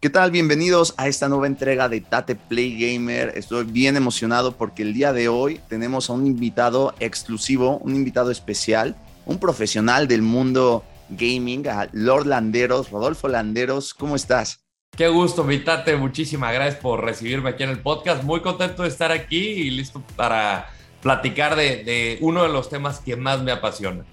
¿Qué tal? Bienvenidos a esta nueva entrega de Tate Play Gamer. Estoy bien emocionado porque el día de hoy tenemos a un invitado exclusivo, un invitado especial, un profesional del mundo gaming, a Lord Landeros, Rodolfo Landeros. ¿Cómo estás? Qué gusto, mi Tate. Muchísimas gracias por recibirme aquí en el podcast. Muy contento de estar aquí y listo para platicar de, de uno de los temas que más me apasiona.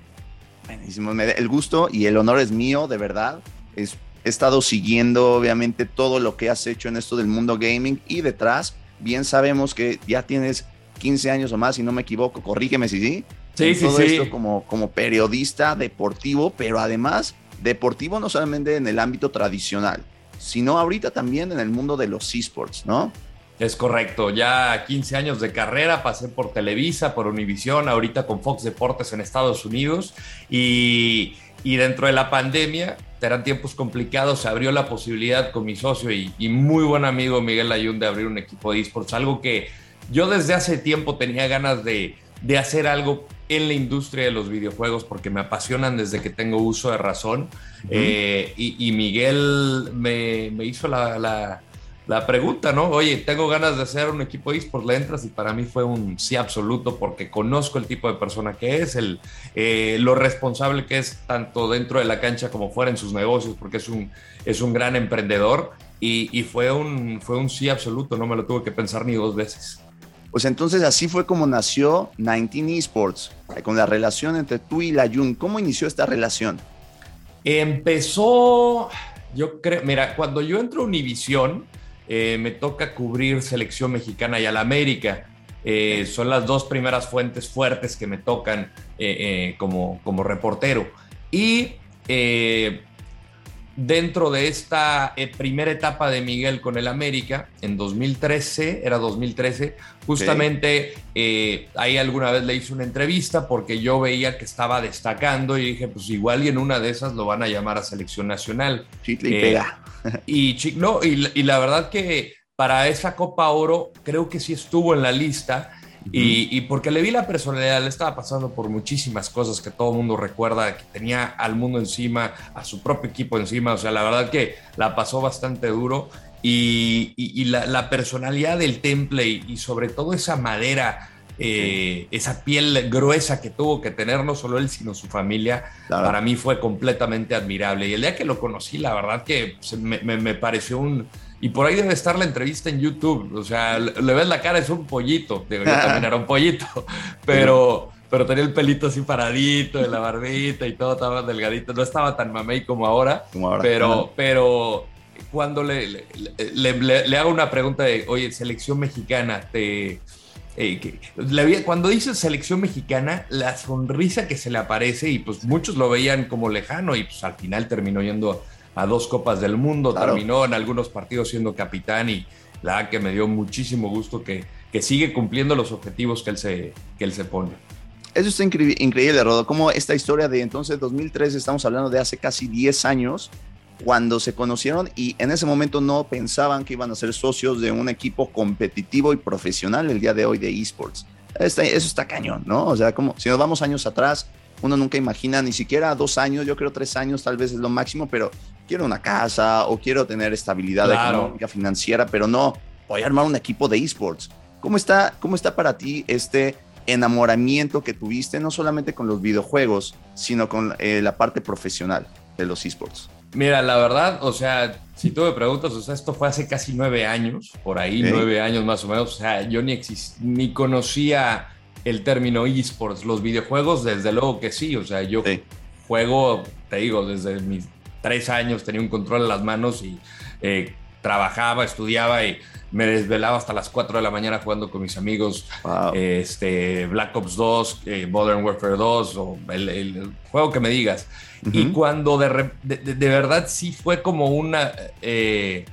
Buenísimo. El gusto y el honor es mío, de verdad. Es he estado siguiendo obviamente todo lo que has hecho en esto del mundo gaming y detrás, bien sabemos que ya tienes 15 años o más, si no me equivoco, corrígeme si sí. Sí, sí, todo sí. esto como, como periodista deportivo, pero además deportivo no solamente en el ámbito tradicional, sino ahorita también en el mundo de los esports, ¿no? Es correcto, ya 15 años de carrera, pasé por Televisa, por Univisión, ahorita con Fox Deportes en Estados Unidos y, y dentro de la pandemia eran tiempos complicados, se abrió la posibilidad con mi socio y, y muy buen amigo Miguel Ayun de abrir un equipo de esports, algo que yo desde hace tiempo tenía ganas de, de, hacer algo en la industria de los videojuegos porque me apasionan desde que tengo uso de razón. Uh -huh. eh, y, y, Miguel me, me hizo la, la, la, pregunta, ¿no? Oye, tengo ganas de hacer un equipo de esports, le entras y para mí fue un sí absoluto porque conozco el tipo de persona que es, el, eh, lo responsable que es tanto dentro de la cancha como fuera en sus negocios porque es un, es un gran emprendedor y, y fue, un, fue un sí absoluto, no me lo tuve que pensar ni dos veces. Pues entonces así fue como nació 19 Esports, con la relación entre tú y la Jun. ¿Cómo inició esta relación? Empezó, yo creo, mira, cuando yo entro a Univisión, eh, me toca cubrir selección mexicana y a la América. Eh, son las dos primeras fuentes fuertes que me tocan eh, como, como reportero. Y dentro de esta eh, primera etapa de Miguel con el América, en 2013, era 2013, justamente eh, ahí alguna vez le hice una entrevista porque yo veía que estaba destacando y dije, pues igual y en una de esas lo van a llamar a selección nacional. Chicle y eh, pega. y, no, y, y la verdad que para esa Copa Oro creo que sí estuvo en la lista. Y, y, porque le vi la personalidad, le estaba pasando por muchísimas cosas que todo el mundo recuerda, que tenía al mundo encima, a su propio equipo encima, o sea, la verdad que la pasó bastante duro y, y, y la, la, personalidad del temple y, sobre todo esa madera, eh, esa piel gruesa que tuvo que tener no solo él, sino su familia, claro. para mí fue completamente admirable. Y el día que lo conocí, la verdad que me, me, me pareció un y por ahí debe estar la entrevista en YouTube. O sea, le ves la cara, es un pollito. Digo, yo también era un pollito. Pero, pero tenía el pelito así paradito, de la barbita y todo, estaba delgadito. No estaba tan mamey como ahora. Como ahora. Pero, pero cuando le, le, le, le, hago una pregunta de, oye, selección mexicana, te. Eh, que, cuando dice selección mexicana, la sonrisa que se le aparece, y pues muchos lo veían como lejano, y pues al final terminó yendo a dos Copas del Mundo, claro. terminó en algunos partidos siendo capitán y la verdad que me dio muchísimo gusto que, que sigue cumpliendo los objetivos que él se, que él se pone. Eso está incre increíble, Rodo, como esta historia de entonces 2003, estamos hablando de hace casi 10 años, cuando se conocieron y en ese momento no pensaban que iban a ser socios de un equipo competitivo y profesional el día de hoy de esports. Eso está cañón, ¿no? O sea, como si nos vamos años atrás, uno nunca imagina ni siquiera dos años, yo creo tres años tal vez es lo máximo, pero quiero una casa o quiero tener estabilidad claro. económica, financiera, pero no, voy a armar un equipo de esports. ¿Cómo está, ¿Cómo está para ti este enamoramiento que tuviste, no solamente con los videojuegos, sino con eh, la parte profesional de los esports? Mira, la verdad, o sea, si tú me preguntas, o sea, esto fue hace casi nueve años, por ahí, okay. nueve años más o menos, o sea, yo ni, ni conocía el término esports, los videojuegos, desde luego que sí, o sea, yo sí. juego, te digo, desde mis tres años tenía un control en las manos y eh, trabajaba, estudiaba y me desvelaba hasta las 4 de la mañana jugando con mis amigos wow. este, Black Ops 2, eh, Modern Warfare 2 o el, el, juego que me digas. Uh -huh. Y cuando de, de, de, verdad sí fue como una... Eh,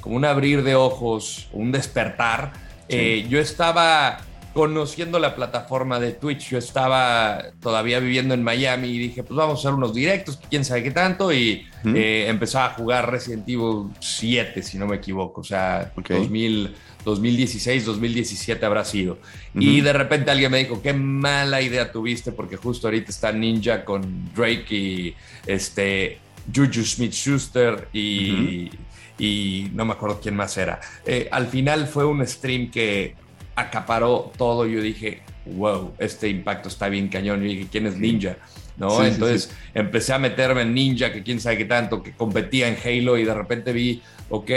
como un abrir de ojos, un despertar. Sí. yo estaba conociendo la plataforma de Twitch. Yo estaba todavía viviendo en Miami y dije, pues vamos a hacer unos directos, quién sabe qué tanto. Y ¿Mm? eh, empezaba a jugar Resident Evil 7, si no me equivoco. O sea, okay. 2000, 2016, 2017 habrá sido. Uh -huh. Y de repente alguien me dijo, qué mala idea tuviste, porque justo ahorita está Ninja con Drake y este, Juju Smith Schuster y. Uh -huh y no me acuerdo quién más era. Eh, al final fue un stream que acaparó todo. Yo dije, wow, este impacto está bien cañón. Y dije, ¿quién es Ninja? ¿No? Entonces empecé a meterme en Ninja, que quién sabe qué tanto, que competía en Halo y de repente vi, ok,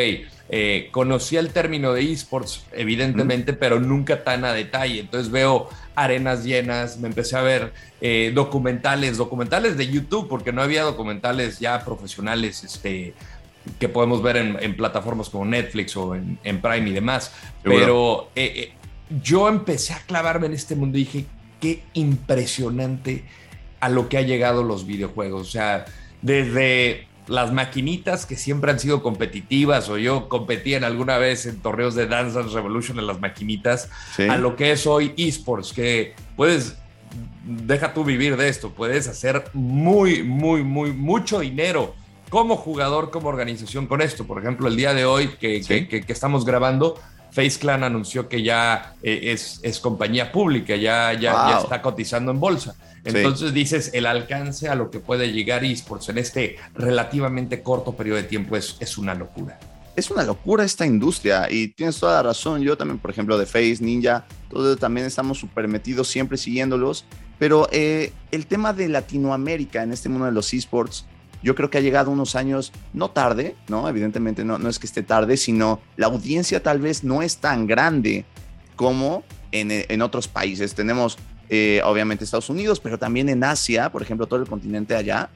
eh, conocía el término de esports, evidentemente, pero nunca tan a detalle. Entonces veo arenas llenas, me empecé a ver eh, documentales, documentales de YouTube, porque no había documentales ya profesionales, este, que podemos ver en, plataformas como Netflix o en, Prime y demás. Pero eh, yo empecé a clavarme en este mundo y dije, qué impresionante a lo que ha llegado los videojuegos. O sea, desde las maquinitas que siempre han sido competitivas, o yo competí en alguna vez en torneos de Dance Dance Revolution en las maquinitas, a lo que es hoy esports, que puedes, deja tú vivir de esto, puedes hacer muy, muy, muy, mucho dinero como jugador, como organización con esto. Por ejemplo, el día de hoy que, que estamos grabando, Face Clan anunció que ya eh, es, es, compañía pública, ya, ya, está cotizando en bolsa. Entonces dices, el alcance a lo que puede llegar esports en este relativamente corto periodo de tiempo es, es una locura. Es una locura esta industria y tienes toda la razón. Yo también, por ejemplo, de Face, Ninja, todos también estamos súper metidos siempre siguiéndolos. Pero eh, el tema de Latinoamérica en este mundo de los esports, yo creo que ha llegado unos años, no tarde, ¿no? Evidentemente no, no es que esté tarde, sino la audiencia tal vez no es tan grande como en, en otros países. Tenemos eh, obviamente Estados Unidos, pero también en Asia, por ejemplo, todo el continente allá,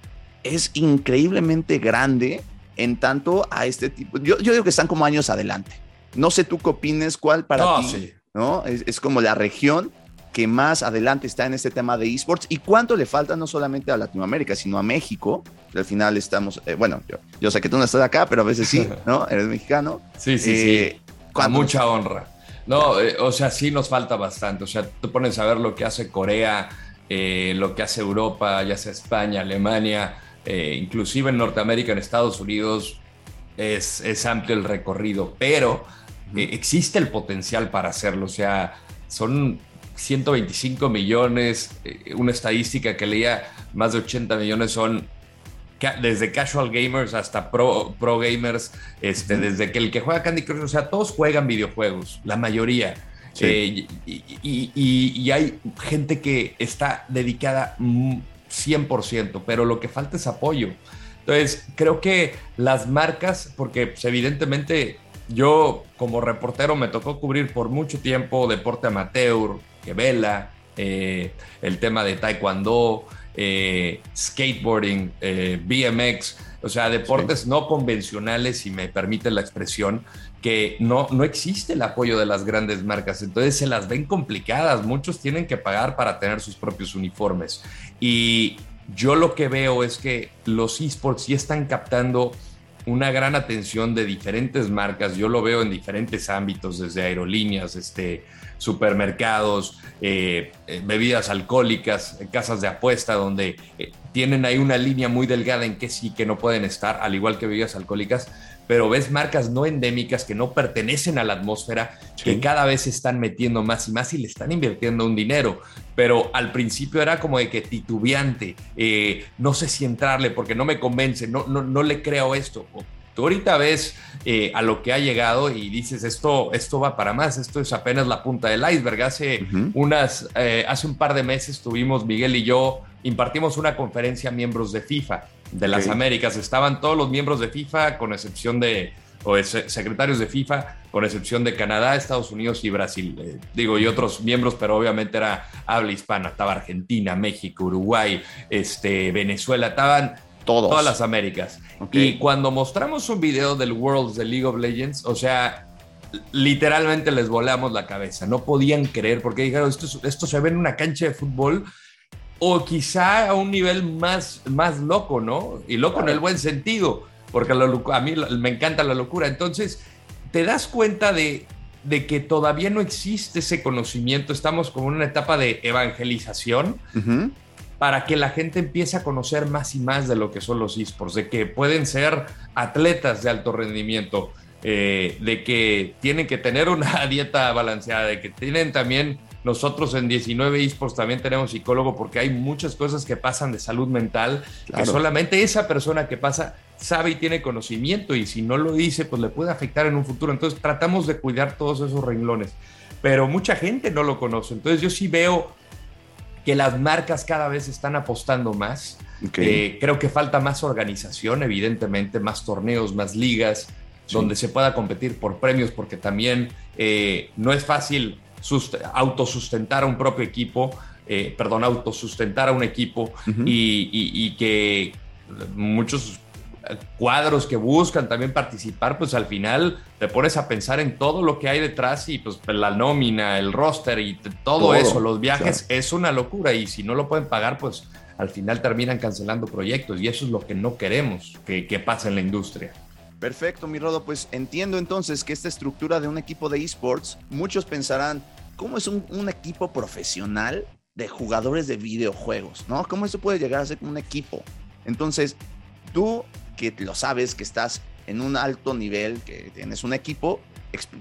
es increíblemente grande en tanto a este tipo. Yo, yo digo que están como años adelante. No sé tú qué opines, cuál para ti, ¿no? Es, es, como la región que más adelante está en este tema de esports y cuánto le falta no solamente a Latinoamérica, sino a México. al final estamos, eh, bueno, yo, sé que tú no estás acá, pero a veces sí, ¿no? Eres mexicano. Sí, sí, sí. Eh, con mucha honra. No, eh, o sea, sí nos falta bastante. O sea, tú pones a ver lo que hace Corea, lo que hace Europa, ya sea España, Alemania, inclusive en Norteamérica, en Estados Unidos, es, es amplio el recorrido, pero existe el potencial para hacerlo. O sea, son 125 millones, eh, una estadística que leía, más de 80 millones son desde casual gamers hasta pro, pro gamers, este, desde que el que juega Candy Crush, o sea, todos juegan videojuegos, la mayoría. Eh, y, hay gente que está dedicada 100%, pero lo que falta es apoyo. Entonces, creo que las marcas, porque pues, evidentemente yo como reportero me tocó cubrir por mucho tiempo deporte amateur, que vela, eh, el tema de taekwondo, eh, skateboarding, eh, BMX, o sea, deportes no convencionales, si me permite la expresión, que no, no existe el apoyo de las grandes marcas, entonces se las ven complicadas, muchos tienen que pagar para tener sus propios uniformes. Y yo lo que veo es que los esports sí están captando una gran atención de diferentes marcas, yo lo veo en diferentes ámbitos, desde aerolíneas, este, supermercados, eh, eh, bebidas alcohólicas, casas de apuesta, donde eh, tienen ahí una línea muy delgada en que sí, que no pueden estar, al igual que bebidas alcohólicas, pero ves marcas no endémicas que no pertenecen a la atmósfera, que cada vez se están metiendo más y más y le están invirtiendo un dinero. Pero al principio era como de que titubeante, no sé si entrarle porque no me convence, no, no, no le creo esto. Tú ahorita ves eh, a lo que ha llegado y dices, esto, esto va para más, esto es apenas la punta del iceberg. Hace, unas, eh, hace un par de meses tuvimos, Miguel y yo, impartimos una conferencia a miembros de FIFA, de las Américas. Estaban todos los miembros de FIFA, con excepción de, o secretarios de FIFA, con excepción de Canadá, Estados Unidos y Brasil. Eh, digo, y otros miembros, pero obviamente era habla hispana. Estaba Argentina, México, Uruguay, este, Venezuela, estaban Todas las Américas. Y cuando mostramos un video del Worlds de League of Legends, o sea, literalmente les volamos la cabeza. No podían creer porque dijeron, esto, esto se ve en una cancha de fútbol o quizá a un nivel más, más loco, ¿no? Y loco en el buen sentido, porque a mí me encanta la locura. Entonces, te das cuenta de, de que todavía no existe ese conocimiento, estamos como en una etapa de evangelización para que la gente empiece a conocer más y más de lo que son los esports, de que pueden ser atletas de alto rendimiento, eh, de que tienen que tener una dieta balanceada, de que tienen también, nosotros en 19 esports también tenemos psicólogo porque hay muchas cosas que pasan de salud mental, que solamente esa persona que pasa sabe y tiene conocimiento y si no lo dice, pues le puede afectar en un futuro. Entonces tratamos de cuidar todos esos renglones, pero mucha gente no lo conoce. Entonces yo sí veo que las marcas cada vez están apostando más. Eh, creo que falta más organización, evidentemente, más torneos, más ligas, donde se pueda competir por premios, porque también eh, no es fácil autosustentar a un propio equipo, eh, perdón, autosustentar a un equipo y, que muchos cuadros que buscan también participar, pues al final te pones a pensar en todo lo que hay detrás y pues la nómina, el roster y todo, eso, los viajes, es una locura y si no lo pueden pagar, pues al final terminan cancelando proyectos y eso es lo que no queremos que, que pase en la industria. Perfecto, mi Rodo. Pues entiendo entonces que esta estructura de un equipo de esports, muchos pensarán, ¿cómo es un, equipo profesional de jugadores de videojuegos? ¿No? ¿Cómo eso puede llegar a ser un equipo? Entonces, tú que lo sabes, que estás en un alto nivel, que tienes un equipo,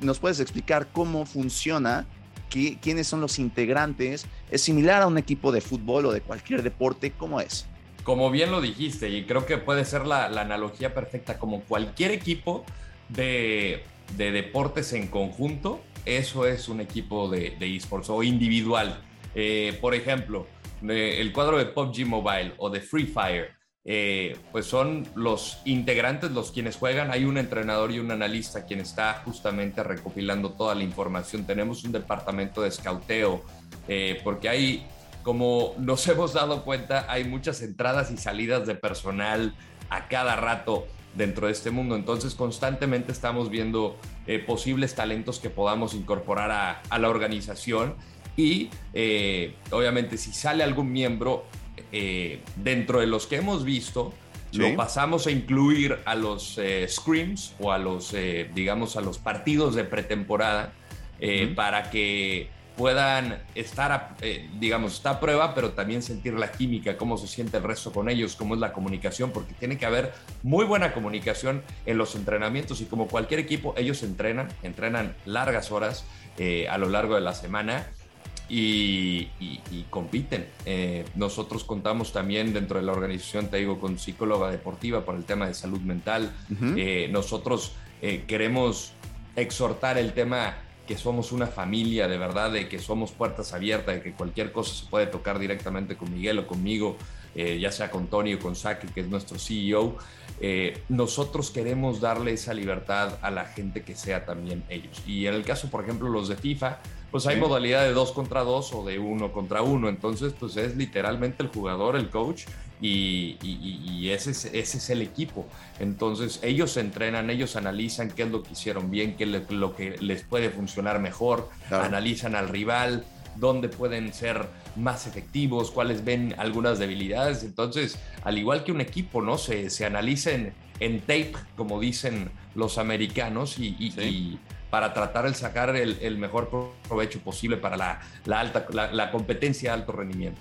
¿nos puedes explicar cómo funciona? ¿Quiénes son los integrantes? ¿Es similar a un equipo de fútbol o de cualquier deporte? ¿Cómo es? como bien lo dijiste, y creo que puede ser la, analogía perfecta, como cualquier equipo de, deportes en conjunto, eso es un equipo de, esports o individual. Eh, por ejemplo, el cuadro de PUBG Mobile o de Free Fire, eh, pues son los integrantes los quienes juegan. Hay un entrenador y un analista quien está justamente recopilando toda la información. Tenemos un departamento de escauteo, eh, porque hay como nos hemos dado cuenta, hay muchas entradas y salidas de personal a cada rato dentro de este mundo. Entonces constantemente estamos viendo eh, posibles talentos que podamos incorporar a, la organización y obviamente si sale algún miembro eh, dentro de los que hemos visto, lo pasamos a incluir a los scrims o a los, digamos, a los partidos de pretemporada para que puedan estar, eh, digamos, está a prueba, pero también sentir la química, cómo se siente el resto con ellos, cómo es la comunicación, porque tiene que haber muy buena comunicación en los entrenamientos y como cualquier equipo, ellos entrenan, entrenan largas horas eh, a lo largo de la semana. Y, compiten. Eh, nosotros contamos también dentro de la organización, te digo, con psicóloga deportiva por el tema de salud mental. nosotros queremos exhortar el tema que somos una familia de verdad, de que somos puertas abiertas, de que cualquier cosa se puede tocar directamente con Miguel o conmigo, eh, ya sea con Tony o con Saki, que es nuestro CEO. Eh, nosotros queremos darle esa libertad a la gente que sea también ellos. Y en el caso, por ejemplo, los de FIFA, pues hay modalidad de dos contra dos o de uno contra uno. Entonces, pues es literalmente el jugador, el coach, y, ese, es, ese es el equipo. Entonces ellos entrenan, ellos analizan qué es lo que hicieron bien, qué es lo que les puede funcionar mejor, analizan al rival, dónde pueden ser más efectivos, cuáles ven algunas debilidades. Entonces, al igual que un equipo, ¿no? Se, se analicen en tape, como dicen los americanos, y, para tratar de sacar el, mejor provecho posible para la, alta, la competencia de alto rendimiento.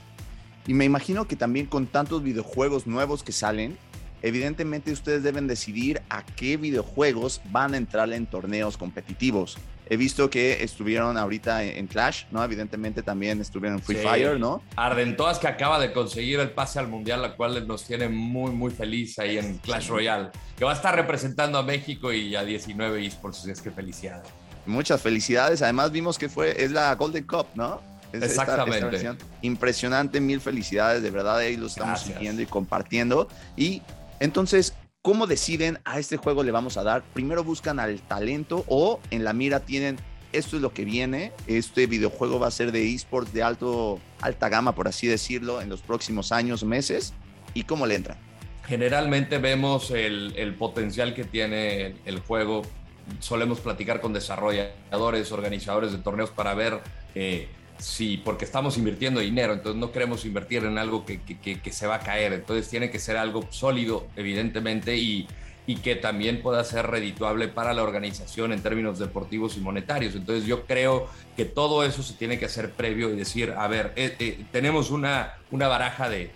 Y me imagino que también con tantos videojuegos nuevos que salen, evidentemente ustedes deben decidir a qué videojuegos van a entrar en torneos competitivos. He visto que estuvieron ahorita en Clash, ¿no? Evidentemente también estuvieron en Free Fire, ¿no? Ardentoas que acaba de conseguir el pase al Mundial, la cual nos tiene muy, muy feliz ahí en Clash Royale, que va a estar representando a México y a 19 esports, es que felicidades. Muchas felicidades, además vimos que fue, es la Golden Cup, ¿no? Exactamente. Impresionante, mil felicidades, de verdad, ahí lo estamos siguiendo y compartiendo. Y entonces, ¿cómo deciden a este juego le vamos a dar? Primero buscan al talento o en la mira tienen esto es lo que viene, este videojuego va a ser de esports de alto, alta gama, por así decirlo, en los próximos años, meses, y cómo le entran. Generalmente vemos el, potencial que tiene el, juego, solemos platicar con desarrolladores, organizadores de torneos para ver eh, Sí, porque estamos invirtiendo dinero, entonces no queremos invertir en algo que, se va a caer, entonces tiene que ser algo sólido, evidentemente, y, que también pueda ser redituable para la organización en términos deportivos y monetarios. Entonces yo creo que todo eso se tiene que hacer previo y decir, a ver, eh, eh, tenemos una, una baraja de,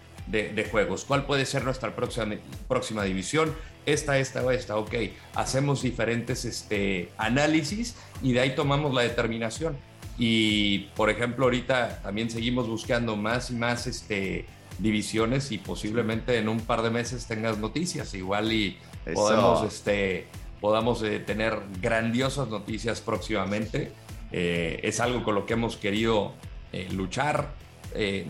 juegos, ¿cuál puede ser nuestra próxima, próxima división? Esta, esta o esta, ok, hacemos diferentes este, análisis y de ahí tomamos la determinación. Y, por ejemplo, ahorita también seguimos buscando más y más este, divisiones y posiblemente en un par de meses tengas noticias. Igual y podemos, este, podamos eh, tener grandiosas noticias próximamente. Eh, es algo con lo que hemos querido eh, luchar,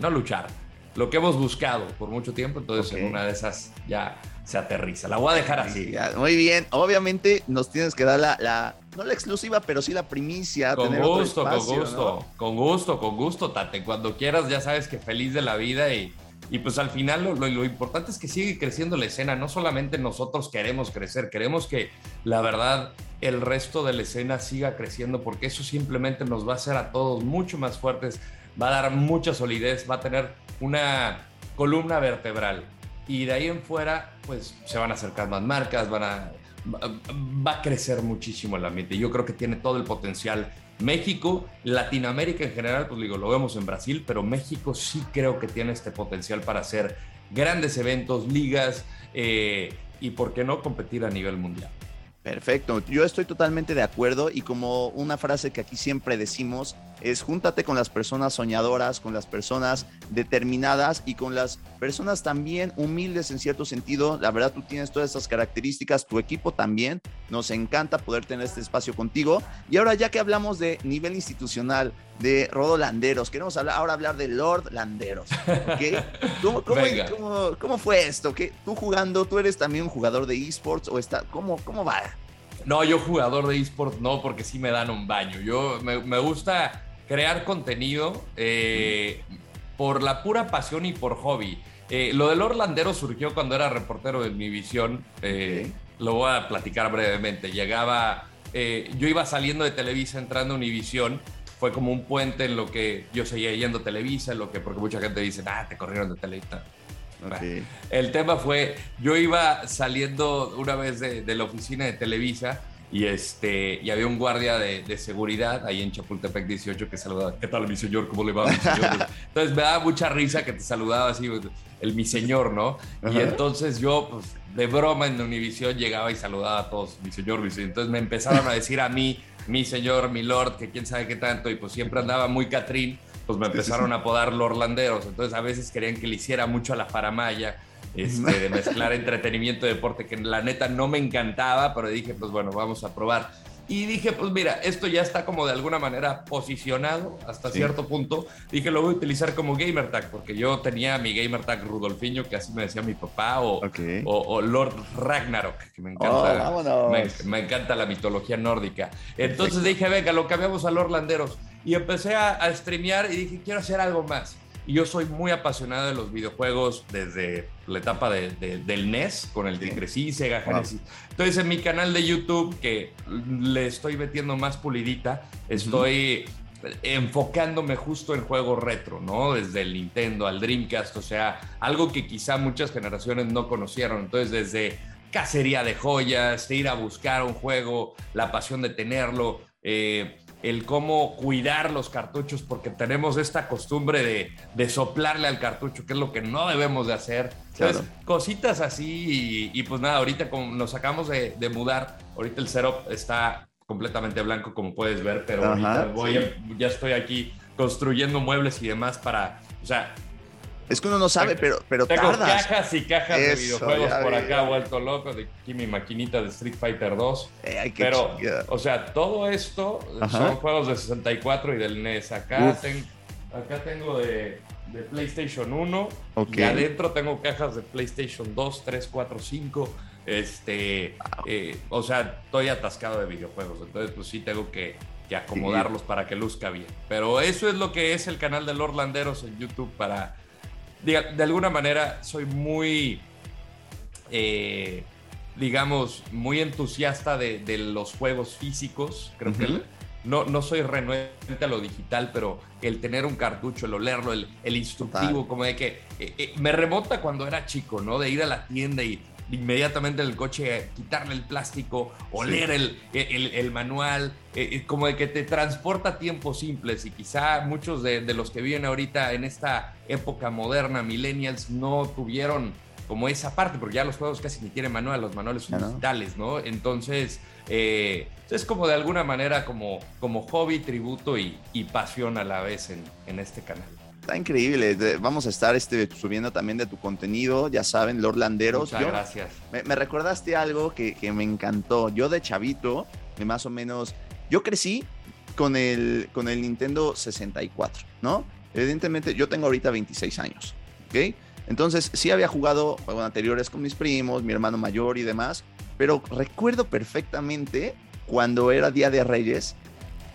no luchar, lo que hemos buscado por mucho tiempo. Entonces, en una de esas ya se aterriza. La voy a dejar así. muy bien. Obviamente nos tienes que dar la, no la exclusiva, pero sí la primicia. Con gusto, con gusto, con gusto, con gusto, Tate. Cuando quieras, ya sabes que feliz de la vida y, y pues al final lo, lo, importante es que sigue creciendo la escena. No solamente nosotros queremos crecer, queremos que la verdad el resto de la escena siga creciendo porque eso simplemente nos va a hacer a todos mucho más fuertes, va a dar mucha solidez, va a tener una columna vertebral y de ahí en fuera, pues se van a acercar más marcas, va a crecer muchísimo el ambiente. Yo creo que tiene todo el potencial. México, Latinoamérica en general, pues digo, lo vemos en Brasil, pero México sí creo que tiene este potencial para hacer grandes eventos, ligas eh, y, ¿por qué no, competir a nivel mundial. Perfecto, yo estoy totalmente de acuerdo y como una frase que aquí siempre decimos es júntate con las personas soñadoras, con las personas determinadas y con las personas también humildes en cierto sentido. La verdad tú tienes todas esas características, tu equipo también. Nos encanta poder tener este espacio contigo. Y ahora ya que hablamos de nivel institucional, de Rodo Landeros, queremos hablar, ahora hablar de Lord Landeros. ¿Cómo, fue esto? ¿Qué, tú jugando, tú eres también un jugador de esports o está, ¿cómo, cómo va? No, yo jugador de esports no, porque sí me dan un baño. Yo me, me gusta crear contenido eh, por la pura pasión y por hobby. Eh, lo del Orlandero surgió cuando era reportero de Univisión. Eh, lo voy a platicar brevemente. Llegaba, yo iba saliendo de Televisa entrando a Univisión. Fue como un puente en lo que yo seguía yendo a Televisa, en lo que, porque mucha gente dice, ah, te corrieron de Televisa. El tema fue, yo iba saliendo una vez de, de la oficina de Televisa y, este, y había un guardia de, de, seguridad ahí en Chapultepec 18 que saludaba, ¿qué tal mi señor? ¿Cómo le va mi señor? Entonces me daba mucha risa que te saludaba así, el mi señor, ¿no? Y entonces yo, pues, de broma en Univisión llegaba y saludaba a todos, mi señor, mi señor. Entonces me empezaron a decir a mí, mi señor, mi lord, que quién sabe qué tanto, y pues siempre andaba muy Catrín, pues me empezaron a apodar Lorlanderos. Entonces a veces querían que le hiciera mucho a la faramaya este, de mezclar entretenimiento y deporte, que la neta no me encantaba, pero dije, pues bueno, vamos a probar. Y dije, pues mira, esto ya está como de alguna manera posicionado hasta cierto punto. Dije, lo voy a utilizar como gamer tag, porque yo tenía mi gamer tag Rudolfiño, que así me decía mi papá, o, o, Lord Ragnarok, que me encanta. Oh, me, encanta la mitología nórdica. Entonces dije, venga, lo cambiamos a Lord Landeros. Y empecé a, a streamear y dije, quiero hacer algo más. Y yo soy muy apasionado de los videojuegos desde la etapa de, del NES, con el que crecí, Sega Genesis. Entonces, en mi canal de YouTube, que le estoy metiendo más pulidita, estoy enfocándome justo en juegos retro, ¿no? Desde el Nintendo al Dreamcast, o sea, algo que quizá muchas generaciones no conocieron. Entonces, desde cacería de joyas, ir a buscar un juego, la pasión de tenerlo, eh, el cómo cuidar los cartuchos, porque tenemos esta costumbre de, soplarle al cartucho, que es lo que no debemos de hacer. Cositas así y, pues nada, ahorita como nos acabamos de, mudar, ahorita el setup está completamente blanco como puedes ver, pero ahorita voy ya estoy aquí construyendo muebles y demás para, o sea, es que uno no sabe, pero, pero Tengo cajas y cajas de videojuegos por acá, vuelto loco, de aquí mi maquinita de Street Fighter 2. Eh, pero, o sea, todo esto son juegos de 64 y del NES. Acá, acá tengo de, PlayStation 1 y adentro tengo cajas de PlayStation 2, 3, 4, 5. Este, eh, o sea, estoy atascado de videojuegos, entonces pues sí tengo que, acomodarlos para que luzca bien. Pero eso es lo que es el canal de Lord Landeros en YouTube para de, alguna manera soy muy, eh, digamos, muy entusiasta de, los juegos físicos. Creo que no, no soy renuente a lo digital, pero el tener un cartucho, el olerlo, el, el instructivo, como de que eh, eh, me remota cuando era chico, ¿no? De ir a la tienda y inmediatamente en el coche quitarle el plástico, oler el, el, manual, eh, eh, como de que te transporta tiempos simples y quizá muchos de, los que viven ahorita en esta época moderna, millennials, no tuvieron como esa parte, porque ya los juegos casi ni tienen manual, los manuales son digitales, ¿no? Entonces, eh, es como de alguna manera como, como hobby, tributo y, pasión a la vez en, en este canal. Está increíble. Vamos a estar este, subiendo también de tu contenido, ya saben, Lord Landeros. Muchas gracias. Me, recordaste algo que, que, me encantó. Yo de chavito, más o menos, yo crecí con el, con el Nintendo 64, ¿no? Evidentemente, yo tengo ahorita 26 años, ¿ok? Entonces, sí había jugado juegos anteriores con mis primos, mi hermano mayor y demás, pero recuerdo perfectamente cuando era Día de Reyes,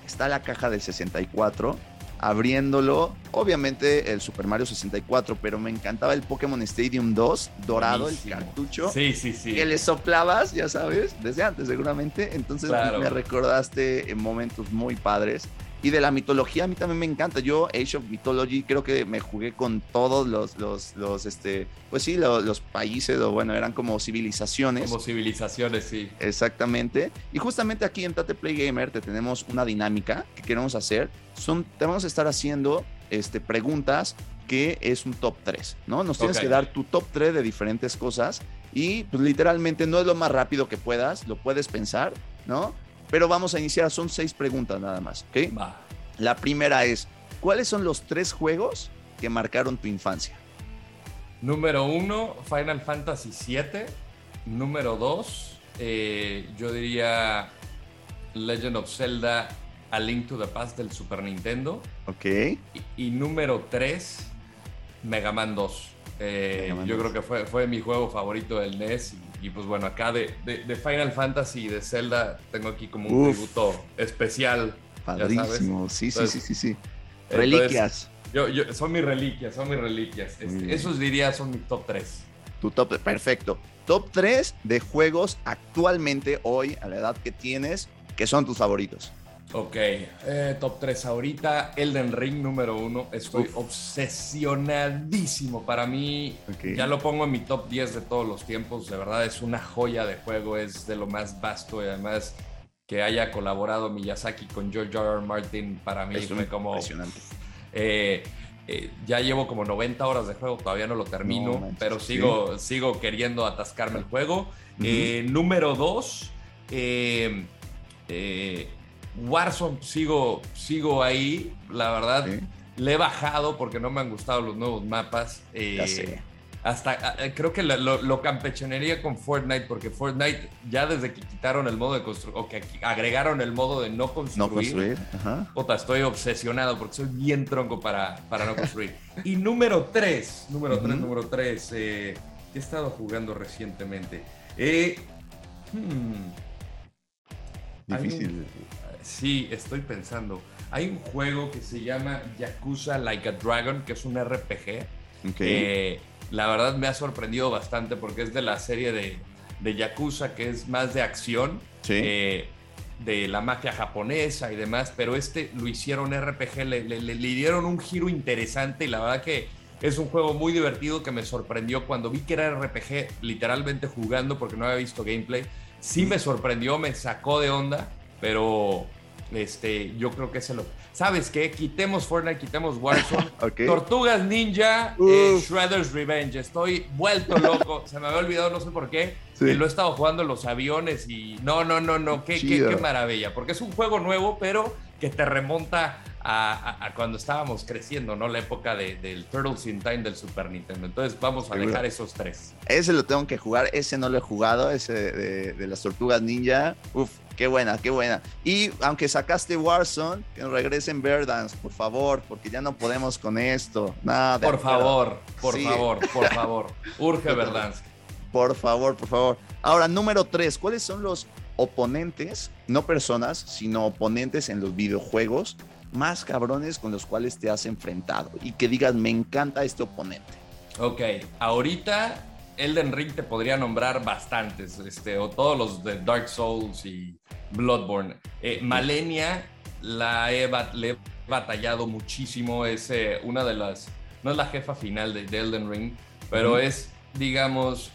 está la caja del 64, abriéndolo, obviamente el Super Mario 64, pero me encantaba el Pokémon Stadium 2, dorado, el cartucho. Sí, sí, sí. Que le soplabas, ya sabes, desde antes seguramente. Entonces me recordaste en momentos muy padres. Y de la mitología a mí también me encanta. Yo, Age of Mythology, creo que me jugué con todos los, los, los este, pues sí, los, países, o bueno, eran como civilizaciones. Como civilizaciones, sí. Exactamente. Y justamente aquí en Tate Play Gamer te tenemos una dinámica que queremos hacer. Son, te vamos a estar haciendo este, preguntas que es un top 3, ¿no? Nos tienes que dar tu top 3 de diferentes cosas y pues literalmente no es lo más rápido que puedas, lo puedes pensar, ¿no? Pero vamos a iniciar, son seis preguntas nada más, ¿ok? Va. La primera es, ¿cuáles son los tres juegos que marcaron tu infancia? Número uno, Final Fantasy VII. Número dos, eh, yo diría Legend of Zelda A Link to the Past del Super Nintendo. Ok. Y, número tres, Mega Man 2. Eh, yo creo que fue, fue mi juego favorito del NES y pues bueno, acá de, de, Final Fantasy y de Zelda tengo aquí como un tributo especial. Padrísimo, sí, sí, sí, sí, sí. Reliquias. yo, yo, son mis reliquias, son mis reliquias. Este, esos diría son mi top 3. Tu top, perfecto. Top 3 de juegos actualmente, hoy, a la edad que tienes, que son tus favoritos. Ok, eh, top 3 ahorita, Elden Ring número 1, estoy obsesionadísimo, para mí ya lo pongo en mi top 10 de todos los tiempos, de verdad es una joya de juego, es de lo más vasto y además que haya colaborado Miyazaki con George R. Martin, para mí es como... Impresionante. Eh, eh, ya llevo como 90 horas de juego, todavía no lo termino, pero sigo, sigo queriendo atascarme el juego. número 2, eh, Warzone sigo, sigo ahí, la verdad. Le he bajado porque no me han gustado los nuevos mapas. Eh, hasta eh, creo que lo, campechonería con Fortnite, porque Fortnite ya desde que quitaron el modo de construir, o que agregaron el modo de no construir. No construir, estoy obsesionado porque soy bien tronco para, para no construir. y número 3, número 3, número 3, eh, he estado jugando recientemente. Hmm, Difícil. Sí, estoy pensando. Hay un juego que se llama Yakuza Like a Dragon, que es un RPG. Que la verdad me ha sorprendido bastante porque es de la serie de, de Yakuza, que es más de acción. Eh, de la magia japonesa y demás, pero este lo hicieron RPG, le, le, dieron un giro interesante y la verdad que es un juego muy divertido que me sorprendió cuando vi que era RPG, literalmente jugando porque no había visto gameplay. Sí me sorprendió, me sacó de onda, pero este, yo creo que se lo. ¿Sabes qué? Quitemos Fortnite, quitemos Warzone. Tortugas Ninja, eh, Shredder's Revenge. Estoy vuelto loco. se me había olvidado, no sé por qué. Y lo he estado jugando en los aviones y. No, no, no, no. Qué, qué, maravilla. Porque es un juego nuevo, pero que te remonta a, cuando estábamos creciendo, ¿no? La época del Turtles in Time del Super Nintendo. Entonces vamos a dejar esos tres. Ese lo tengo que jugar, ese no lo he jugado, ese de, de las Tortugas Ninja. Uf, Qué buena, qué buena. Y aunque sacaste Warzone, que regresen Verdance, por favor, porque ya no podemos con esto. Nada. Por favor, por favor, por favor. Urge Verdance. Por favor, por favor. Ahora, número tres, ¿cuáles son los oponentes, no personas, sino oponentes en los videojuegos más cabrones con los cuales te has enfrentado? Y que digas, me encanta este oponente. Ok, ahorita Elden Ring te podría nombrar bastantes, este, o todos los de Dark Souls y Bloodborne. Eh, Malenia la he, le he batallado muchísimo, es eh, una de las, no es la jefa final de, Elden Ring, pero es, digamos,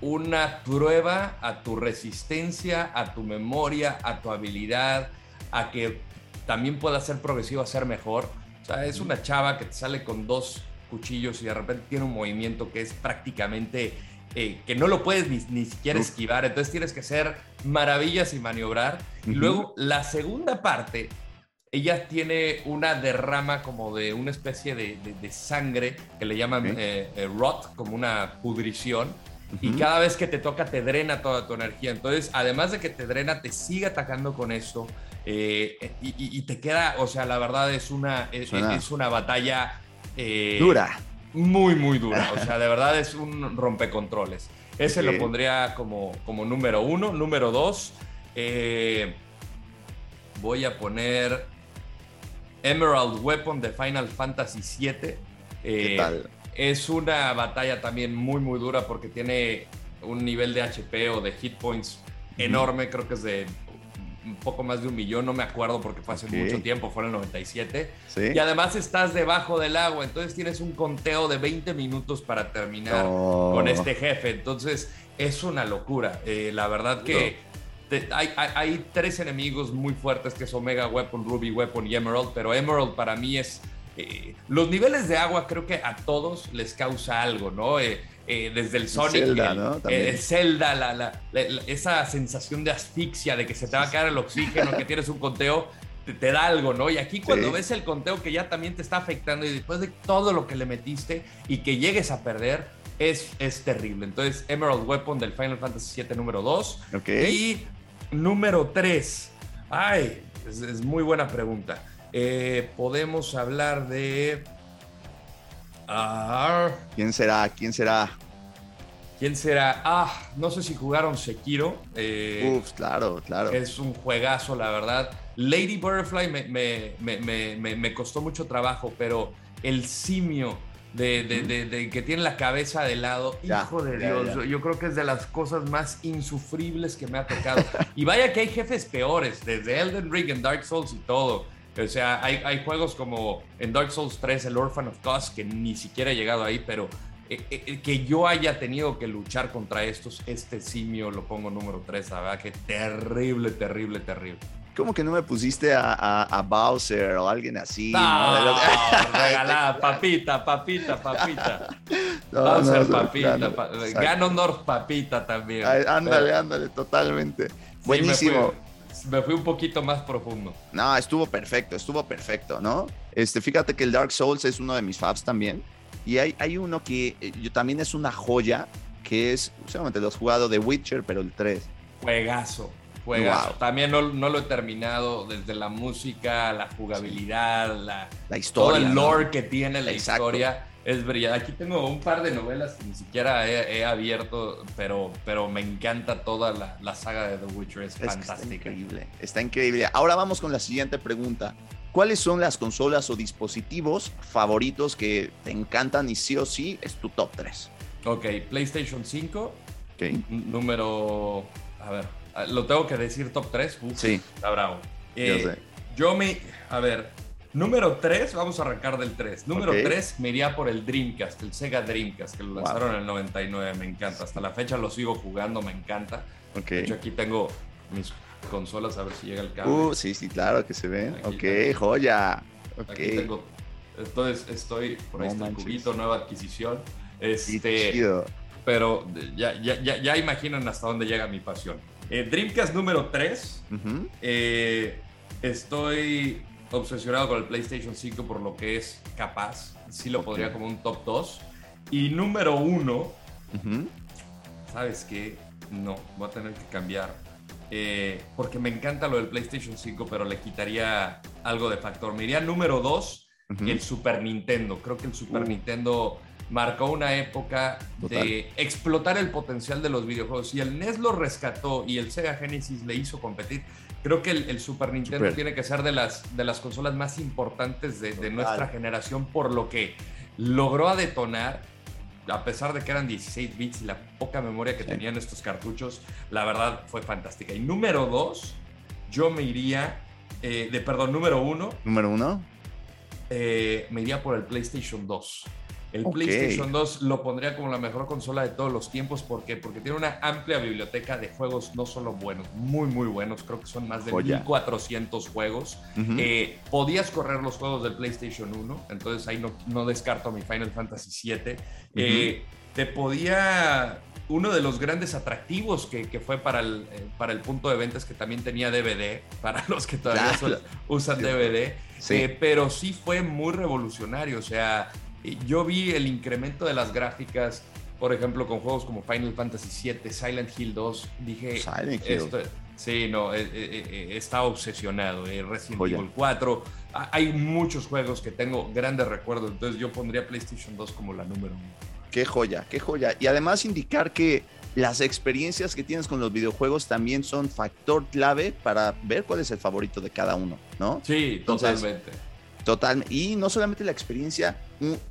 una prueba a tu resistencia, a tu memoria, a tu habilidad, a que también pueda ser progresivo, a ser mejor. O sea, es una chava que te sale con dos cuchillos y de repente tiene un movimiento que es prácticamente eh, que no lo puedes ni, siquiera esquivar, entonces tienes que hacer maravillas y maniobrar. Y luego la segunda parte ella tiene una derrama como de una especie de, sangre que le llaman eh, eh, rot, como una pudrición. Y cada vez que te toca te drena toda tu energía. Entonces, además de que te drena, te sigue atacando con esto. Eh, y, te queda, o sea, la verdad es una, es, una batalla... dura. Muy, muy dura. O sea, de verdad es un rompecontroles. Ese lo pondría como, como número uno. Número dos, voy a poner Emerald Weapon de Final Fantasy VII. Eh, es una batalla también muy, muy dura porque tiene un nivel de HP o de hit points enorme. Creo que es de un poco más de un millón, no me acuerdo porque fue hace mucho tiempo, fue en el 97. Y además estás debajo del agua, entonces tienes un conteo de 20 minutos para terminar oh. con este jefe. Entonces es una locura. Eh, la verdad que hay, tres enemigos muy fuertes que es Omega Weapon, Ruby Weapon y Emerald, pero Emerald para mí es... Eh, los niveles de agua creo que a todos les causa algo, ¿no? Eh, eh, desde el Sonic, Zelda, ¿no? el, Zelda la, esa sensación de asfixia, de que se te va a caer el oxígeno, que tienes un conteo, te, da algo, ¿no? Y aquí cuando ves el conteo que ya también te está afectando y después de todo lo que le metiste y que llegues a perder, es, es terrible. Entonces, Emerald Weapon del Final Fantasy VII número 2. Okay. Y Número 3. Ay, es, muy buena pregunta. Eh, podemos hablar de. Ah, ¿Quién será? ¿Quién será? ¿Quién será? Ah, no sé si jugaron Sekiro. Eh, Uf, claro, claro. Es un juegazo, la verdad. Lady Butterfly me, me costó mucho trabajo, pero el simio de, que tiene la cabeza de lado. Hijo de Dios, yo creo que es de las cosas más insufribles que me ha tocado. y vaya que hay jefes peores, desde Elden Ring en Dark Souls y todo. O sea, hay, hay juegos como en Dark Souls 3, el Orphan of Ghost, que ni siquiera he llegado ahí, pero eh, eh, que yo haya tenido que luchar contra estos, este simio lo pongo número 3, la verdad que terrible, terrible, terrible. ¿Cómo que no me pusiste a, Bowser o alguien así? No, regalada, papita, papita, papita. Bowser, papita. Ganondorf, papita también. ándale, ándale, totalmente. Buenísimo. Me fui, un poquito más profundo. No, estuvo perfecto, estuvo perfecto, ¿no? Este, fíjate que el Dark Souls es uno de mis faves también. Y hay, hay uno que eh, yo, también es una joya, que es, seguramente lo has jugado de Witcher, pero el 3. Juegazo. Juegazo. También no, lo he terminado desde la música, la jugabilidad, la, la historia. Todo el lore que tiene la historia es brillante. Aquí tengo un par de novelas que ni siquiera he, abierto, pero, pero me encanta toda la, saga de The Witcher. Es, fantástica. Está increíble. Está increíble. Ahora vamos con la siguiente pregunta. ¿Cuáles son las consolas o dispositivos favoritos que te encantan y sí o sí es tu top 3? Ok, PlayStation 5. Ok. Número. A ver, Ah, lo tengo que decir top 3. sí. Está bravo. yo, eh, yo me. A ver. Número 3, vamos a arrancar del 3. Número 3 me iría por el Dreamcast, el Sega Dreamcast, que lo lanzaron en el 99. Me encanta. Hasta la fecha lo sigo jugando, me encanta. Okay. De aquí tengo mis consolas, a ver si llega el cable. Uh, sí, sí, claro que se ven. ok, joya. Aquí tengo. Entonces estoy por ahí está el cubito, nueva adquisición. Este, pero ya, ya, ya, ya imaginan hasta dónde llega mi pasión. Eh, Dreamcast número 3. Eh, estoy obsesionado con el PlayStation 5 por lo que es capaz. Sí lo podría como un top 2. Y número 1. ¿Sabes qué? No, voy a tener que cambiar. Eh, porque me encanta lo del PlayStation 5, pero le quitaría algo de factor. Me iría número 2, el Super Nintendo. Creo que el Super uh. Nintendo marcó una época de explotar el potencial de los videojuegos. Y el NES lo rescató y el Sega Genesis le hizo competir. Creo que el, Super Nintendo tiene que ser de las, de las consolas más importantes de, nuestra generación por lo que logró detonar. A pesar de que eran 16 bits y la poca memoria que tenían estos cartuchos, la verdad fue fantástica. Y número dos, yo me iría, eh, de perdón, número uno. Número uno. Eh, me iría por el PlayStation 2. El PlayStation 2 lo pondría como la mejor consola de todos los tiempos. ¿Por qué? Porque tiene una amplia biblioteca de juegos no solo buenos, muy, muy buenos. Creo que son más de 1400 juegos. Eh, podías correr los juegos del PlayStation 1, entonces ahí no, no descarto mi Final Fantasy 7. Eh, te podía uno de los grandes atractivos que, que fue para el, eh, para el punto de ventas que también tenía DVD, para los que todavía usan DVD, eh, pero sí fue muy revolucionario, o sea, yo vi el incremento de las gráficas, por ejemplo, con juegos como Final Fantasy VII, Silent Hill 2, dije, Silent Hill. Esto, sí, no, eh, está obsesionado, Resident Evil 4, hay muchos juegos que tengo grandes recuerdos, entonces yo pondría PlayStation 2 como la número uno. Qué joya, qué joya. Y además indicar que las experiencias que tienes con los videojuegos también son factor clave para ver cuál es el favorito de cada uno, ¿no? Sí, totalmente. Total, y no solamente la experiencia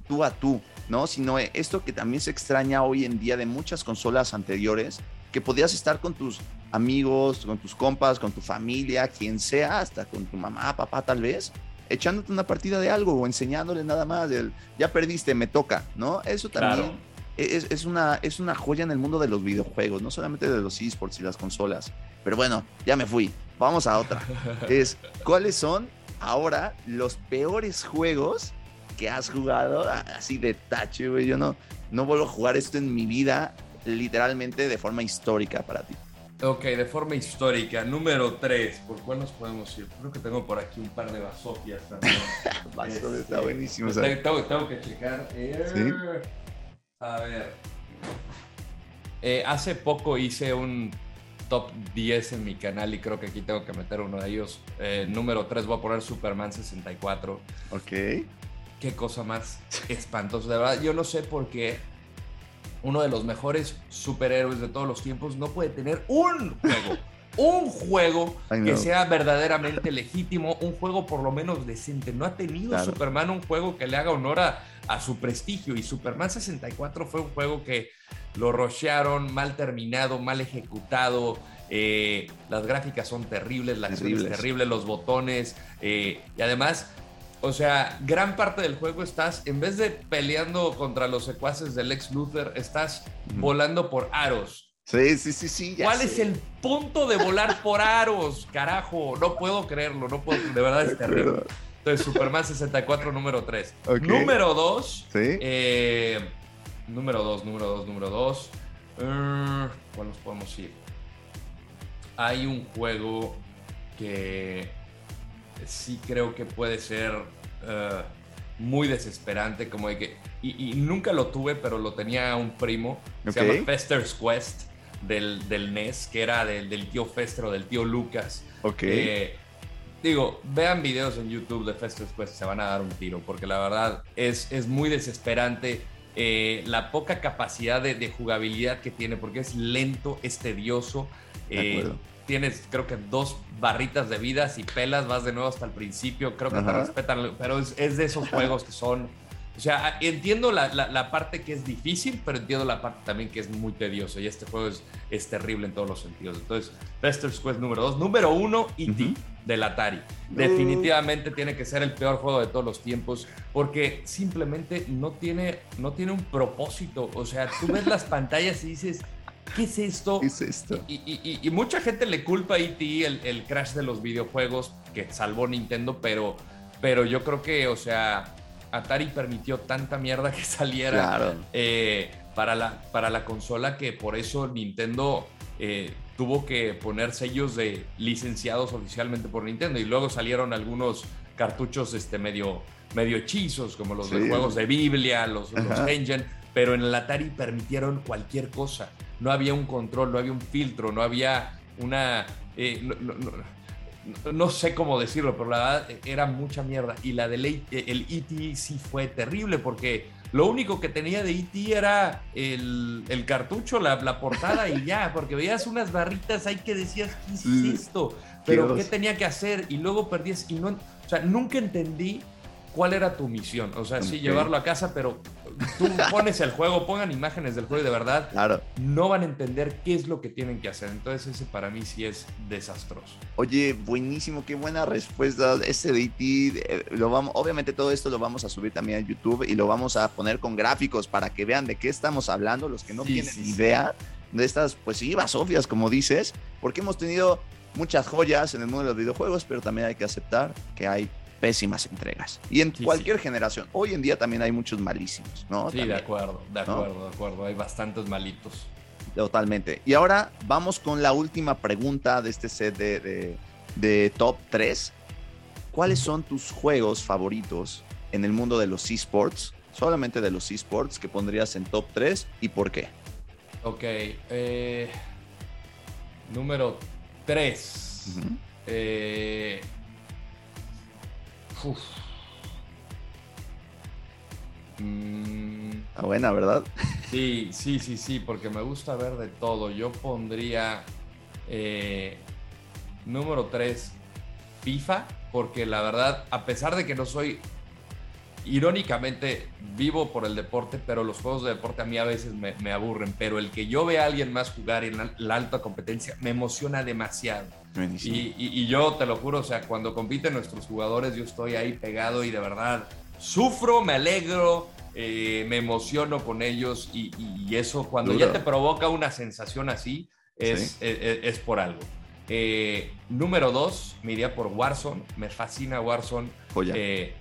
tú a tú, ¿no? Sino esto que también se extraña hoy en día de muchas consolas anteriores, que podías estar con tus amigos, con tus compas, con tu familia, quien sea, hasta con tu mamá, papá tal vez, echándote una partida de algo o enseñándole nada más, del, ya perdiste, me toca, ¿no? Eso también es, una, es una joya en el mundo de los videojuegos, no solamente de los esports y las consolas. Pero bueno, ya me fui, vamos a otra. es, ¿cuáles son ahora los peores juegos que has jugado así de tache, güey? Yo no, no vuelvo a jugar esto en mi vida literalmente de forma histórica para ti. Ok, de forma histórica. Número 3. ¿Por cuál nos podemos ir? Creo que tengo por aquí un par de vasofias también. Vasofias está buenísimo. Tengo, que checar. ¿Sí? A ver. Eh, hace poco hice un top 10 en mi canal y creo que aquí tengo que meter uno de ellos. Eh, número 3 voy a poner Superman 64. Ok. Qué cosa más espantosa. De verdad, yo no sé por qué uno de los mejores superhéroes de todos los tiempos, no puede tener un juego. un juego que sea verdaderamente legítimo, un juego por lo menos decente. No ha tenido Superman un juego que le haga honor a, su prestigio. Y Superman 64 fue un juego que lo rochearon, mal terminado, mal ejecutado. Eh, las gráficas son terribles, la acción es terrible, los botones. Eh, y además o sea, gran parte del juego estás, en vez de peleando contra los secuaces del ex Luthor, estás volando por aros. Sí, sí, sí, sí. ¿Cuál es el punto de volar por aros? Carajo, no puedo creerlo, no puedo, de verdad es terrible. Entonces, Superman 64, número 3. Número 2. Sí. Eh, número 2, número 2, número 2. Uh, ¿Cuál nos podemos ir? Hay un juego que sí creo que puede ser eh, muy desesperante, como de que, y, nunca lo tuve, pero lo tenía un primo, se llama Fester's Quest del, del NES, que era del, del tío Fester o del tío Lucas. Ok. Eh, digo, vean videos en YouTube de Fester's Quest, se van a dar un tiro, porque la verdad es, es muy desesperante. Eh, la poca capacidad de, de, jugabilidad que tiene, porque es lento, es tedioso. Eh, tienes creo que dos barritas de vida, si pelas vas de nuevo hasta el principio, creo que te respetan, pero es, de esos juegos que son... O sea, entiendo la, la, parte que es difícil, pero entiendo la parte también que es muy tedioso. Y este juego es, es terrible en todos los sentidos. Entonces, Fester's Quest número 2. Número 1, E.T. del Atari. Definitivamente tiene que ser el peor juego de todos los tiempos porque simplemente no tiene, no tiene un propósito. O sea, tú ves las pantallas y dices, ¿qué es esto? ¿Qué es esto? Y, mucha gente le culpa a E.T. El, crash de los videojuegos que salvó Nintendo, pero, pero yo creo que, o sea, Atari permitió tanta mierda que saliera eh, para, la, para la consola que por eso Nintendo eh, tuvo que poner sellos de licenciados oficialmente por Nintendo y luego salieron algunos cartuchos este, medio, medio hechizos, como los de juegos de Biblia, los, los Engine, pero en el Atari permitieron cualquier cosa no había un control, no había un filtro, no había una... Eh, no, sé cómo decirlo, pero la verdad eh, era mucha mierda. Y la del el E.T. sí fue terrible porque lo único que tenía de E.T. era el, cartucho, la, portada y ya, porque veías unas barritas ahí que decías, ¿qué es esto? Pero ¿qué tenía que hacer? Y luego perdías y no... O sea, nunca entendí cuál era tu misión. O sea, sí, llevarlo a casa, pero tú pones el juego, pongan imágenes del juego y de verdad claro. no van a entender qué es lo que tienen que hacer. Entonces ese para mí sí es desastroso. Oye, buenísimo, qué buena respuesta. Este DT, lo vamos, obviamente todo esto lo vamos a subir también a YouTube y lo vamos a poner con gráficos para que vean de qué estamos hablando, los que no tienen idea de estas, pues sí, basofias, como dices, porque hemos tenido muchas joyas en el mundo de los videojuegos, pero también hay que aceptar que hay pésimas entregas. Y en cualquier generación. Hoy en día también hay muchos malísimos, ¿no? Sí, de acuerdo, de acuerdo, de acuerdo. Hay bastantes malitos. Totalmente. Y ahora vamos con la última pregunta de este set de, de top 3. ¿Cuáles son tus juegos favoritos en el mundo de los esports? Solamente de los esports que pondrías en top 3 y por qué. Ok. Eh, número 3. eh, mm. buena, ¿verdad? Sí, sí, sí, sí, porque me gusta ver de todo. Yo pondría eh, número 3 FIFA, porque la verdad, a pesar de que no soy irónicamente vivo por el deporte, pero los juegos de deporte a mí a veces me, aburren, pero el que yo vea a alguien más jugar en la, alta competencia me emociona demasiado. Y, yo te lo juro, o sea, cuando compiten nuestros jugadores yo estoy ahí pegado y de verdad sufro, me alegro, eh, me emociono con ellos y, eso cuando ya te provoca una sensación así es, es, por algo. Eh, número dos, me iría por Warzone, me fascina Warzone. Eh,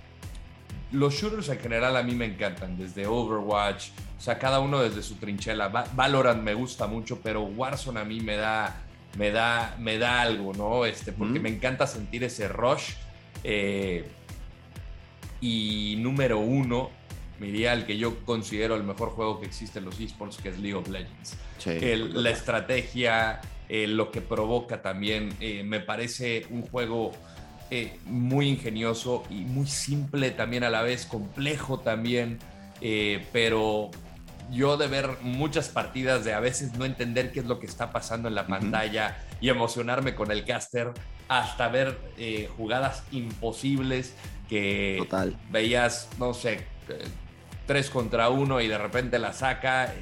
los shooters en general a mí me encantan, desde Overwatch, o sea, cada uno desde su trinchela. Valorant me gusta mucho, pero Warzone a mí me da, me da, me da algo, ¿no? Este, porque me encanta sentir ese rush. Eh, y número uno, me iría al que yo considero el mejor juego que existe en los esports, que es League of Legends. la estrategia, eh, lo que provoca también, eh, me parece un juego muy ingenioso y muy simple también a la vez, complejo también, pero yo de ver muchas partidas, de a veces no entender qué es lo que está pasando en la pantalla y emocionarme con el caster, hasta ver eh, jugadas imposibles que veías, no sé, tres contra uno y de repente la saca.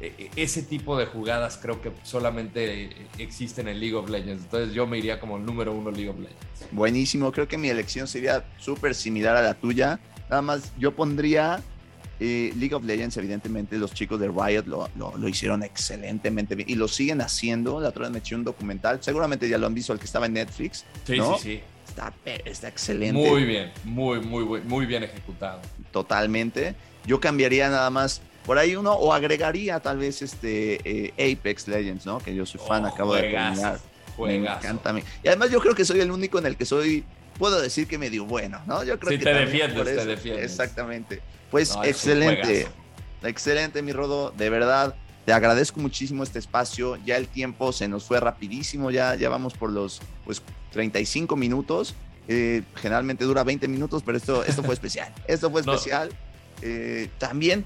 E, e, ese tipo de jugadas creo que solamente existen en League of Legends. Entonces yo me iría como el número uno League of Legends. Buenísimo, creo que mi elección sería súper similar a la tuya. Nada más yo pondría eh, League of Legends, evidentemente los chicos de Riot lo, lo, hicieron excelentemente bien y lo siguen haciendo. La otra vez me eché un documental, seguramente ya lo han visto, el que estaba en Netflix. Sí, sí, sí. Está, está, excelente. Muy bien, muy, muy, muy bien ejecutado. Totalmente. Yo cambiaría nada más por ahí uno, o agregaría tal vez este eh, Apex Legends, ¿no? Que yo soy fan, oh, acabo de terminar. Me encanta a mí. Y además yo creo que soy el único en el que soy, puedo decir que medio bueno, ¿no? Yo creo sí, que te defiendes, te defiendes. Exactamente. Pues excelente, excelente mi Rodo, de verdad. Te agradezco muchísimo este espacio. Ya el tiempo se nos fue rapidísimo. Ya, ya vamos por los pues, 35 minutos. Eh, generalmente dura 20 minutos, pero esto, esto fue especial. Esto fue especial. Eh, también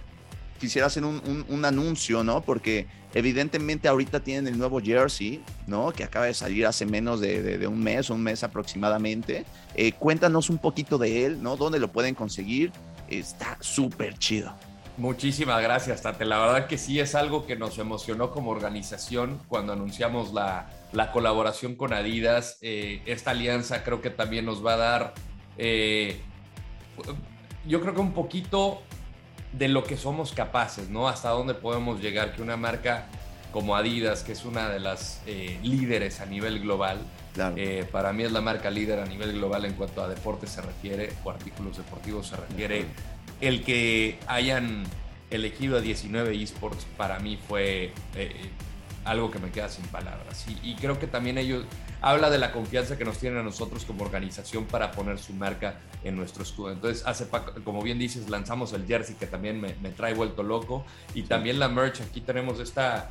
quisiera hacer un, anuncio, ¿no? Porque evidentemente ahorita tienen el nuevo jersey, ¿no? Que acaba de salir hace menos de, un mes, un mes aproximadamente. Eh, cuéntanos un poquito de él, ¿no? ¿Dónde lo pueden conseguir? Está súper chido. Muchísimas gracias, Tate. La verdad que sí es algo que nos emocionó como organización cuando anunciamos la, colaboración con Adidas. Eh, esta alianza creo que también nos va a dar, eh, yo creo que un poquito de lo que somos capaces, ¿no? Hasta dónde podemos llegar, que una marca como Adidas, que es una de las eh, líderes a nivel global, eh, para mí es la marca líder a nivel global en cuanto a deportes se refiere, o artículos deportivos se refiere, el que hayan elegido a 19 esports para mí fue eh, algo que me queda sin palabras. Y, creo que también ellos habla de la confianza que nos tienen a nosotros como organización para poner su marca en nuestro escudo. Entonces, hace como bien dices, lanzamos el jersey que también me, trae vuelto loco. Y también la merch. Aquí tenemos esta,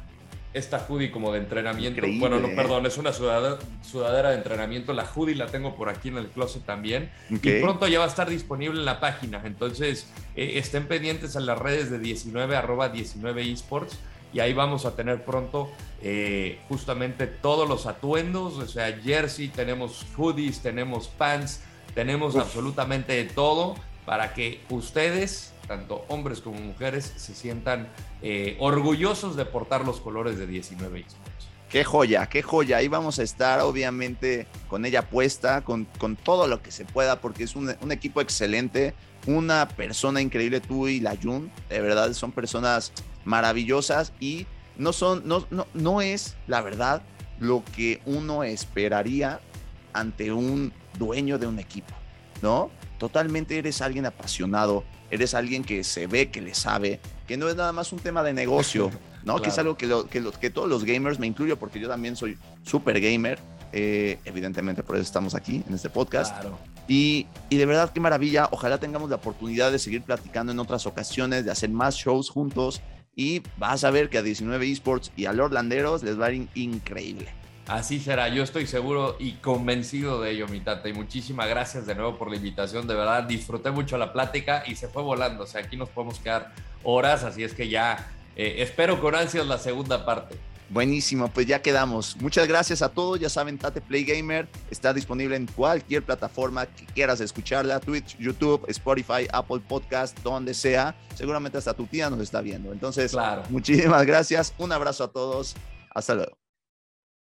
esta hoodie como de entrenamiento. Bueno, no, perdón, es una sudadera, de entrenamiento. La hoodie la tengo por aquí en el closet también. Y pronto ya va a estar disponible en la página. Entonces, eh, estén pendientes en las redes de 19 arroba 19 esports y ahí vamos a tener pronto eh, justamente todos los atuendos, o sea, jersey, tenemos hoodies, tenemos pants, tenemos absolutamente todo para que ustedes, tanto hombres como mujeres, se sientan eh, orgullosos de portar los colores de 19 Esports. Qué joya, qué joya. Ahí vamos a estar, obviamente, con ella puesta, con, con todo lo que se pueda, porque es un, un equipo excelente, una persona increíble, tú y la Jun. De verdad, son personas maravillosas y no son, no, no, no es la verdad lo que uno esperaría ante un dueño de un equipo. ¿no? Totalmente eres alguien apasionado, eres alguien que se ve que le sabe, que no es nada más un tema de negocio, ¿no? Que es algo que, lo, que, que, todos los gamers, me incluyo porque yo también soy súper gamer, eh, evidentemente por eso estamos aquí en este podcast. Claro. Y, y, de verdad qué maravilla, ojalá tengamos la oportunidad de seguir platicando en otras ocasiones, de hacer más shows juntos y vas a ver que a 19 esports y a Lord Landeros les va a ir increíble. Así será, yo estoy seguro y convencido de ello, mi tata. Y muchísimas gracias de nuevo por la invitación. De verdad, disfruté mucho la plática y se fue volando. O sea, aquí nos podemos quedar horas, así es que ya eh, espero con ansias la segunda parte. Buenísimo, pues ya quedamos. Muchas gracias a todos. Ya saben, Tate Play Gamer está disponible en cualquier plataforma que quieras escucharla: Twitch, YouTube, Spotify, Apple Podcast, donde sea. Seguramente hasta tu tía nos está viendo. Entonces, muchísimas gracias. Un abrazo a todos. Hasta luego.